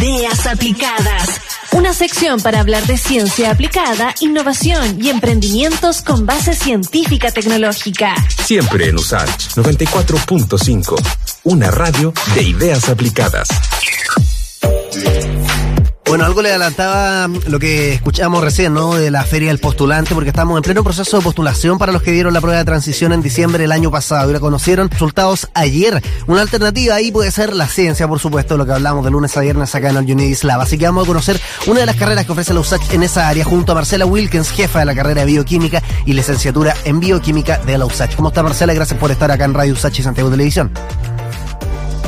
Ideas aplicadas. Una sección para hablar de ciencia aplicada, innovación y emprendimientos con base científica tecnológica. Siempre en USACH 94.5. Una radio de ideas aplicadas. Bueno, algo le adelantaba lo que escuchamos recién, ¿no? De la Feria del Postulante, porque estamos en pleno proceso de postulación para los que dieron la prueba de transición en diciembre del año pasado y la conocieron resultados ayer. Una alternativa ahí puede ser la ciencia, por supuesto, lo que hablamos de lunes a viernes acá en el Unidis Lab. Así que vamos a conocer una de las carreras que ofrece la USACH en esa área, junto a Marcela Wilkins, jefa de la carrera de bioquímica y licenciatura en bioquímica de la USACH. ¿Cómo está Marcela? Gracias por estar acá en Radio USACH y Santiago Televisión.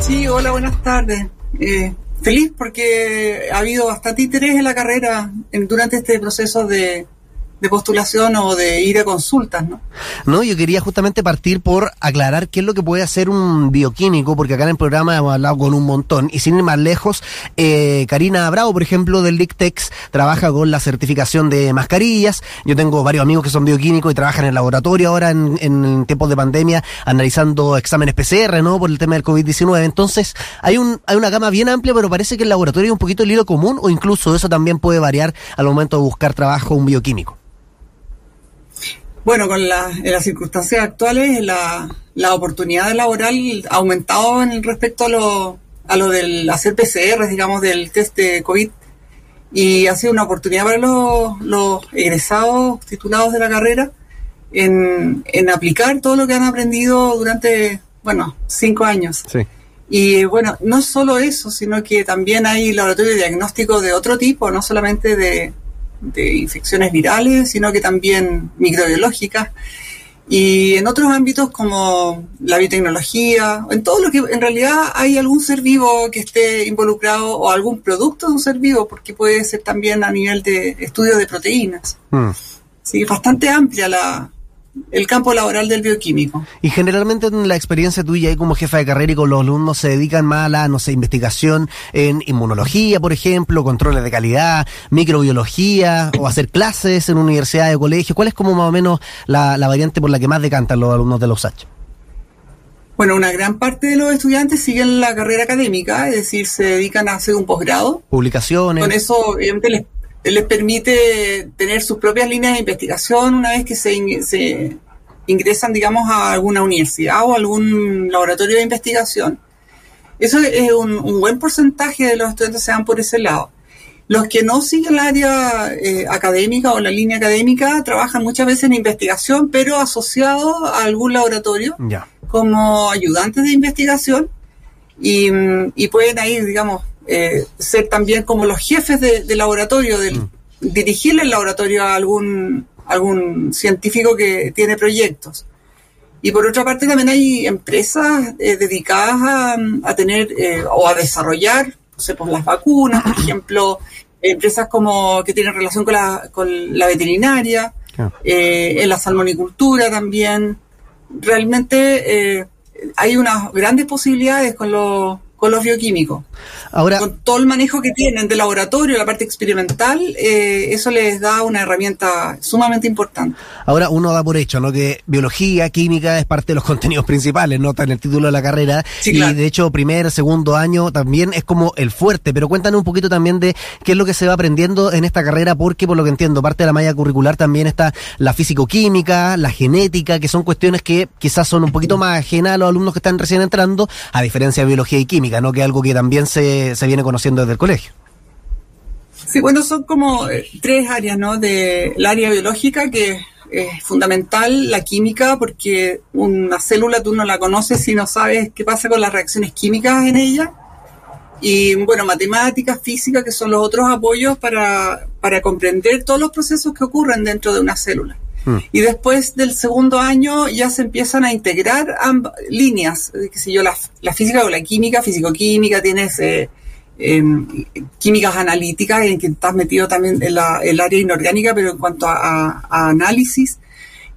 Sí, hola, buenas tardes. Eh, feliz porque ha habido bastante interés en la carrera durante este proceso de, de postulación o de ir a consultas, ¿no? No, yo quería justamente partir por aclarar qué es lo que puede hacer un bioquímico, porque acá en el programa hemos hablado con un montón, y sin ir más lejos, eh, Karina Bravo, por ejemplo, del LICTEX, trabaja con la certificación de mascarillas, yo tengo varios amigos que son bioquímicos y trabajan en el laboratorio ahora en, en tiempos de pandemia, analizando exámenes PCR, ¿no?, por el tema del COVID-19, entonces hay, un, hay una gama bien amplia, pero parece que el laboratorio es un poquito el hilo común, o incluso eso también puede variar al momento de buscar trabajo un bioquímico. Bueno, con la, en las circunstancias actuales, la, la oportunidad laboral ha aumentado en respecto a lo, a lo del hacer PCR, digamos, del test de COVID. Y ha sido una oportunidad para los, los egresados titulados de la carrera en, en aplicar todo lo que han aprendido durante, bueno, cinco años. Sí. Y bueno, no solo eso, sino que también hay laboratorios de diagnóstico de otro tipo, no solamente de, de infecciones virales, sino que también microbiológicas. Y en otros ámbitos como la biotecnología, en todo lo que en realidad hay algún ser vivo que esté involucrado o algún producto de un ser vivo, porque puede ser también a nivel de estudio de proteínas. Mm. Sí, bastante amplia la, el campo laboral del bioquímico. Y generalmente en la experiencia tuya ahí como jefa de carrera y con los alumnos se dedican más a la, no sé, investigación en inmunología, por ejemplo, controles de calidad, microbiología, o hacer clases en universidades o colegios. ¿Cuál es como más o menos la, la variante por la que más decantan los alumnos de los H? Bueno, una gran parte de los estudiantes siguen la carrera académica, es decir, se dedican a hacer un posgrado. Publicaciones. Con eso, obviamente, les les permite tener sus propias líneas de investigación una vez que se, in se, ingresan, digamos, a alguna universidad o algún laboratorio de investigación. Eso es un, un, buen porcentaje de los estudiantes se van por ese lado. Los que no siguen el área eh, académica o la línea académica trabajan muchas veces en investigación, pero asociados a algún laboratorio ya. como ayudantes de investigación y, y pueden ir, digamos, eh, ser también como los jefes de, de laboratorio, del, mm. dirigirle el laboratorio a algún, algún científico que tiene proyectos. Y por otra parte también hay empresas eh, dedicadas a, a tener eh, o a desarrollar, no sé, pues las vacunas, por ejemplo, empresas como que tienen relación con la, con la veterinaria, Ah. eh, en la salmonicultura también. Realmente eh, hay unas grandes posibilidades con los con los bioquímicos. Ahora, con todo el manejo que tienen de laboratorio, la parte experimental, eh, eso les da una herramienta sumamente importante. Ahora uno da por hecho, ¿no? Que biología, química es parte de los contenidos principales, ¿no? Está en el título de la carrera. Sí, y claro. de hecho, primer, segundo año también es como el fuerte. Pero cuéntanos un poquito también de qué es lo que se va aprendiendo en esta carrera, porque por lo que entiendo, parte de la malla curricular también está la físico-química, la genética, que son cuestiones que quizás son un poquito más ajenas a los alumnos que están recién entrando, a diferencia de biología y química, ¿no? Que es algo que también se, se viene conociendo desde el colegio. Sí, bueno, son como eh, tres áreas, ¿no? De el área biológica, que es fundamental, la química, porque una célula tú no la conoces si no sabes qué pasa con las reacciones químicas en ella. Y bueno, matemáticas, física, que son los otros apoyos para, para comprender todos los procesos que ocurren dentro de una célula. Mm. Y después del segundo año ya se empiezan a integrar ambas líneas, eh, qué sé yo, la, la física o la química, físico-química, tienes eh, eh, químicas analíticas, en que estás metido también en la, el área inorgánica, pero en cuanto a análisis.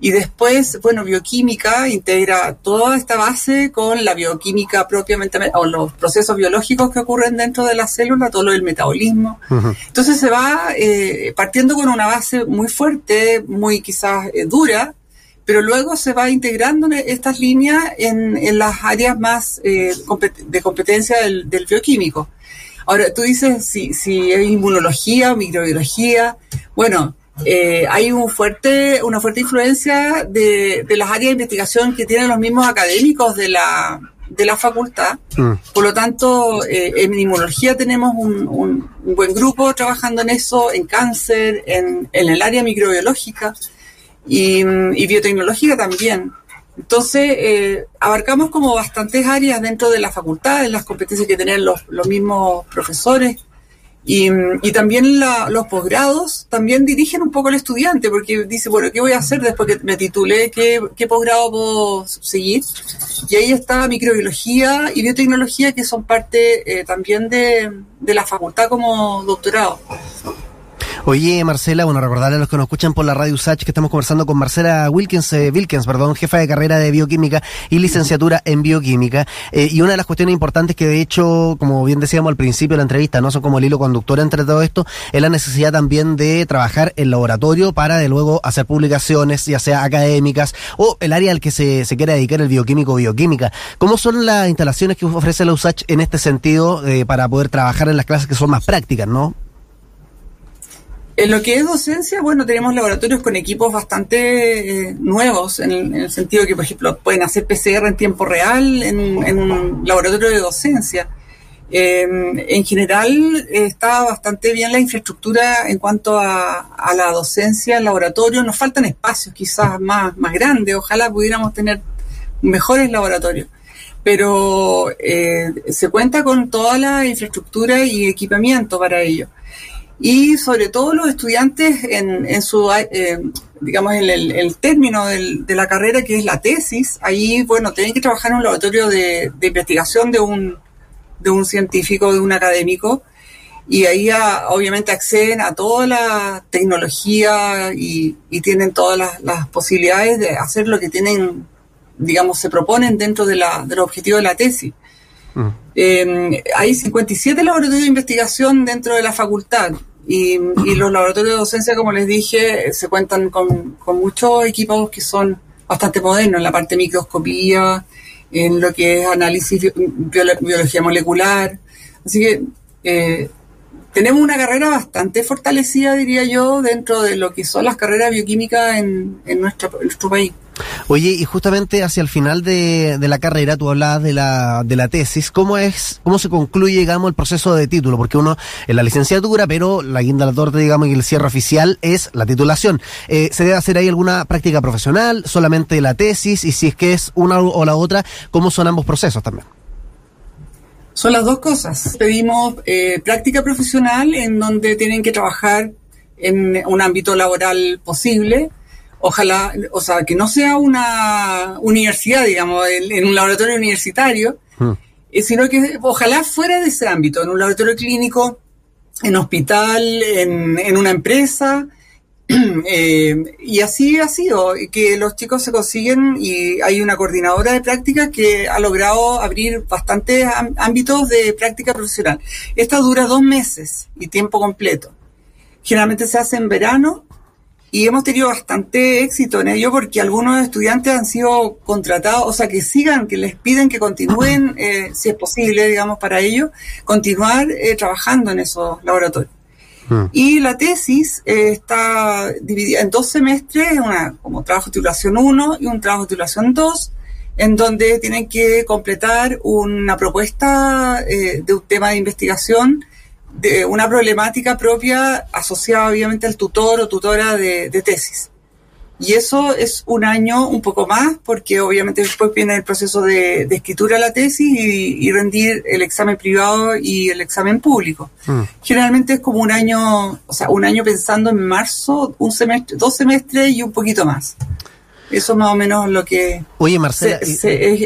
Y después, bueno, bioquímica integra toda esta base con la bioquímica propiamente, o los procesos biológicos que ocurren dentro de la célula, todo lo del metabolismo. Uh -huh. Entonces se va eh, partiendo con una base muy fuerte, muy quizás eh, dura, pero luego se va integrando estas líneas en, en las áreas más eh, de competencia del, del, bioquímico. Ahora, tú dices si, si es inmunología, microbiología. Bueno, eh, hay un fuerte, una fuerte influencia de, de las áreas de investigación que tienen los mismos académicos de la, de la facultad. Mm. Por lo tanto, eh, en inmunología tenemos un, un, buen grupo trabajando en eso, en cáncer, en, en el área microbiológica y, y biotecnología también. Entonces, eh, abarcamos como bastantes áreas dentro de la facultad, en las competencias que tienen los, los mismos profesores. Y, y también la, los posgrados también dirigen un poco al estudiante, porque dice, bueno, ¿qué voy a hacer después que me titulé? ¿Qué, posgrado puedo seguir? Y ahí está microbiología y biotecnología, que son parte eh, también de, de la facultad como doctorado. Oye, Marcela, bueno, recordarle a los que nos escuchan por la radio USACH que estamos conversando con Marcela Wilkins, eh, Wilkins, perdón, jefa de carrera de bioquímica y licenciatura en bioquímica. Eh, y una de las cuestiones importantes que de hecho, como bien decíamos al principio de la entrevista, no son como el hilo conductor entre todo esto, es la necesidad también de trabajar en laboratorio para de luego hacer publicaciones, ya sea académicas o el área al que se, se quiera dedicar el bioquímico o bioquímica. ¿Cómo son las instalaciones que ofrece la USACH en este sentido eh, para poder trabajar en las clases que son más prácticas, no? En lo que es docencia, bueno, tenemos laboratorios con equipos bastante eh, nuevos, en el, sentido de que, por ejemplo, pueden hacer PCR en tiempo real en, un laboratorio de docencia. Eh, en general, está bastante bien la infraestructura en cuanto a, la docencia, el laboratorio. Nos faltan espacios quizás más, más grandes. Ojalá pudiéramos tener mejores laboratorios. Pero eh, se cuenta con toda la infraestructura y equipamiento para ello y sobre todo los estudiantes en, en su, eh, digamos, en el, término del, de la carrera que es la tesis, ahí, bueno, tienen que trabajar en un laboratorio de, investigación de un, de un científico, de un académico, y ahí obviamente acceden a toda la tecnología y, y tienen todas las, las, posibilidades de hacer lo que tienen, digamos, se proponen dentro de, la, del objetivo de la tesis. Eh, hay 57 laboratorios de investigación dentro de la facultad y, los laboratorios de docencia, como les dije, se cuentan con, muchos equipos que son bastante modernos en la parte de microscopía, en lo que es análisis biología molecular. Así que eh, tenemos una carrera bastante fortalecida, diría yo, dentro de lo que son las carreras bioquímicas en, en nuestro país. Oye, y justamente hacia el final de, la carrera, tú hablabas de la, de la tesis, ¿cómo es, cómo se concluye, digamos, el proceso de título? Porque uno es la licenciatura, pero la guinda de la torta, digamos, y el cierre oficial es la titulación. Eh, ¿Se debe hacer ahí alguna práctica profesional, solamente la tesis? Y si es que es una o la otra, ¿cómo son ambos procesos también? Son las dos cosas. Pedimos eh, práctica profesional en donde tienen que trabajar en un ámbito laboral posible ojalá, o sea, que no sea una universidad, digamos, en, un laboratorio universitario, hmm. eh, sino que ojalá fuera de ese ámbito, en un laboratorio clínico, en hospital, en, en una empresa. Eh, y así ha sido, que los chicos se consiguen y hay una coordinadora de prácticas que ha logrado abrir bastantes ámbitos de práctica profesional. Esta dura dos meses y tiempo completo. Generalmente se hace en verano y hemos tenido bastante éxito en ello porque algunos estudiantes han sido contratados, o sea, que sigan, que les piden que continúen, eh, si es posible, digamos, para ellos, continuar eh, trabajando en esos laboratorios. Hmm. Y la tesis eh, está dividida en dos semestres, una como trabajo de titulación 1 y un trabajo de titulación 2, en donde tienen que completar una propuesta de un tema de investigación de una problemática propia asociada obviamente al tutor o tutora de, tesis. Y eso es un año un poco más, porque obviamente después viene el proceso de, escritura de la tesis y, rendir el examen privado y el examen público. Mm. Generalmente es como un año, o sea, un año pensando en marzo, un semestre, dos semestres y un poquito más. Eso es más o menos lo que Oye, Marcela, es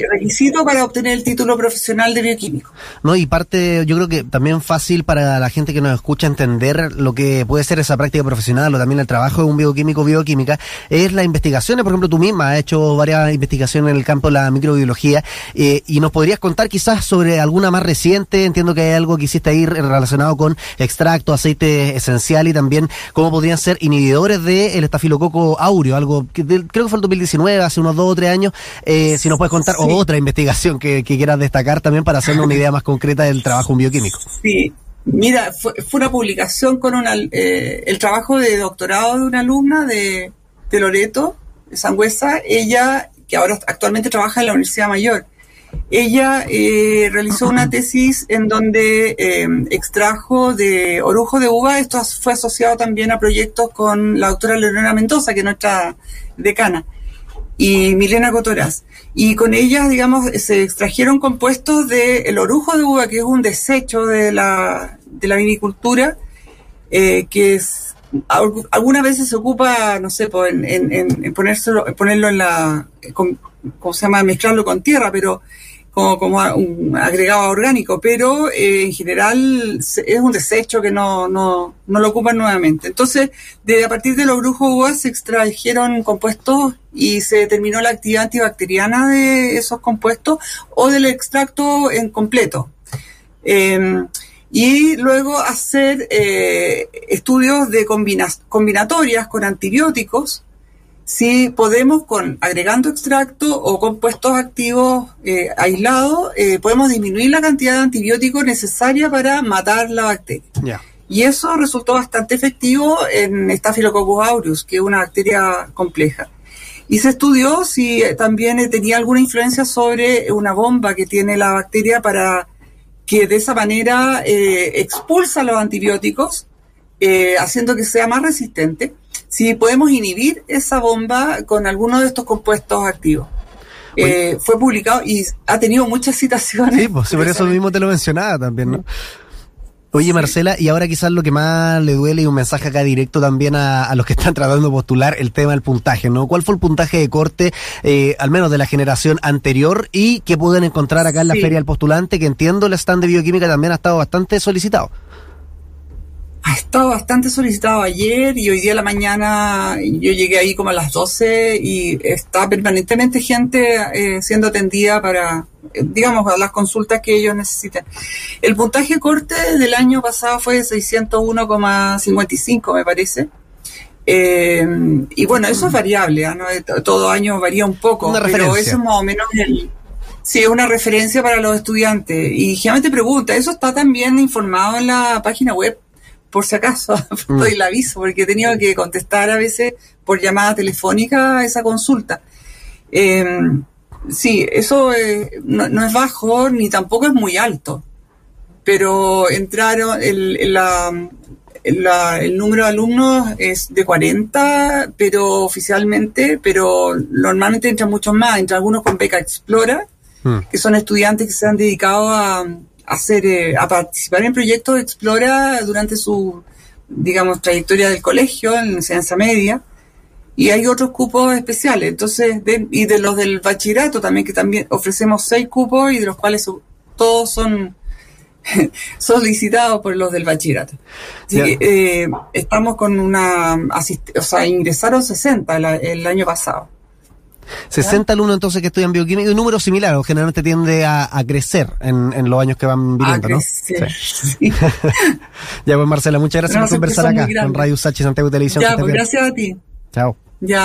requisito para obtener el título profesional de bioquímico. No, y parte, yo creo que también fácil para la gente que nos escucha entender lo que puede ser esa práctica profesional o también el trabajo de un bioquímico bioquímica, es la investigación. Por ejemplo, tú misma has hecho varias investigaciones en el campo de la microbiología eh, y nos podrías contar quizás sobre alguna más reciente. Entiendo que hay algo que hiciste ahí relacionado con extracto, aceite esencial y también cómo podrían ser inhibidores del estafilococo aureo, algo que creo que fue el 2019, hace unos dos o tres años. Eh, si nos puedes contar otra investigación que, quieras destacar también para hacernos una idea más concreta del trabajo bioquímico. Sí. Mira, fue, fue una publicación con una, eh, el trabajo de doctorado de una alumna de, de Loreto, de Sangüesa, ella, que ahora actualmente trabaja en la Universidad Mayor. Ella eh, realizó una tesis en donde eh, extrajo de orujo de uva, esto fue asociado también a proyectos con la doctora Leonora Mendoza, que es nuestra decana, y Milena Cotoraz. Y con ellas, digamos, se extrajeron compuestos del orujo de uva, que es un desecho de la, de la vinicultura, eh, que es, algunas veces se ocupa, no sé, en, en, en ponérselo, ponerlo en la, con, ¿cómo se llama?, mezclarlo con tierra, pero como, un agregado orgánico, pero eh, en general es un desecho que no, no, no, lo ocupan nuevamente. Entonces, de, a partir de los brujos uvas se extrajeron compuestos y se determinó la actividad antibacteriana de esos compuestos o del extracto en completo. Eh, y luego hacer eh, estudios de combinatorias con antibióticos si podemos, con agregando extracto o compuestos activos eh, aislados, eh, podemos disminuir la cantidad de antibióticos necesaria para matar la bacteria. Y eso resultó bastante efectivo en Staphylococcus aureus, que es una bacteria compleja. Y se estudió si también tenía alguna influencia sobre una bomba que tiene la bacteria para que de esa manera eh, expulsa los antibióticos, haciendo que sea más resistente si podemos inhibir esa bomba con alguno de estos compuestos activos. Eh, fue publicado y ha tenido muchas citaciones. Sí, pues por eso mismo te lo mencionaba también, ¿no? Oye, Marcela, y ahora quizás lo que más le duele y un mensaje acá directo también a, los que están tratando de postular el tema del puntaje, ¿no? ¿Cuál fue el puntaje de corte, eh, al menos de la generación anterior, y qué pueden encontrar acá en la Feria del Postulante, que entiendo el stand de bioquímica también ha estado bastante solicitado? Ha estado bastante solicitado ayer y hoy día a la mañana yo llegué ahí como a las 12 y está permanentemente gente eh, siendo atendida para, eh, digamos, a las consultas que ellos necesitan. El puntaje corte del año pasado fue 601,55 me parece. Eh, y bueno, eso es variable, ¿ah? ¿no? todo año varía un poco, pero eso es más o menos el, Sí, es una referencia para los estudiantes. Y generalmente pregunta, ¿eso está también informado en la página web? Por si acaso, doy el aviso, porque he tenido que contestar a veces por llamada telefónica esa consulta. Em, sí, eso no, es bajo ni tampoco es muy alto, pero entraron, el, la, el número de alumnos es de 40, pero oficialmente, pero normalmente entran muchos más, entran algunos con beca Explora, mm. que son estudiantes que se han dedicado a hacer, eh, a participar en proyectos Explora durante su, digamos, trayectoria del colegio, en enseñanza media, y hay otros cupos especiales, entonces, y de los del bachillerato también, que también ofrecemos seis cupos y de los cuales todos son solicitados por los del bachillerato. Eh, estamos con una, o sea, ingresaron 60 el año pasado. 60 alumnos entonces que estudian bioquímica, un número similar, o generalmente tiende a, crecer en, los años que van viviendo, ¿no? Sí. ya pues Marcela, muchas gracias por conversar acá en Radio Sachi Santiago Televisión. Ya, pues gracias a ti. Chao.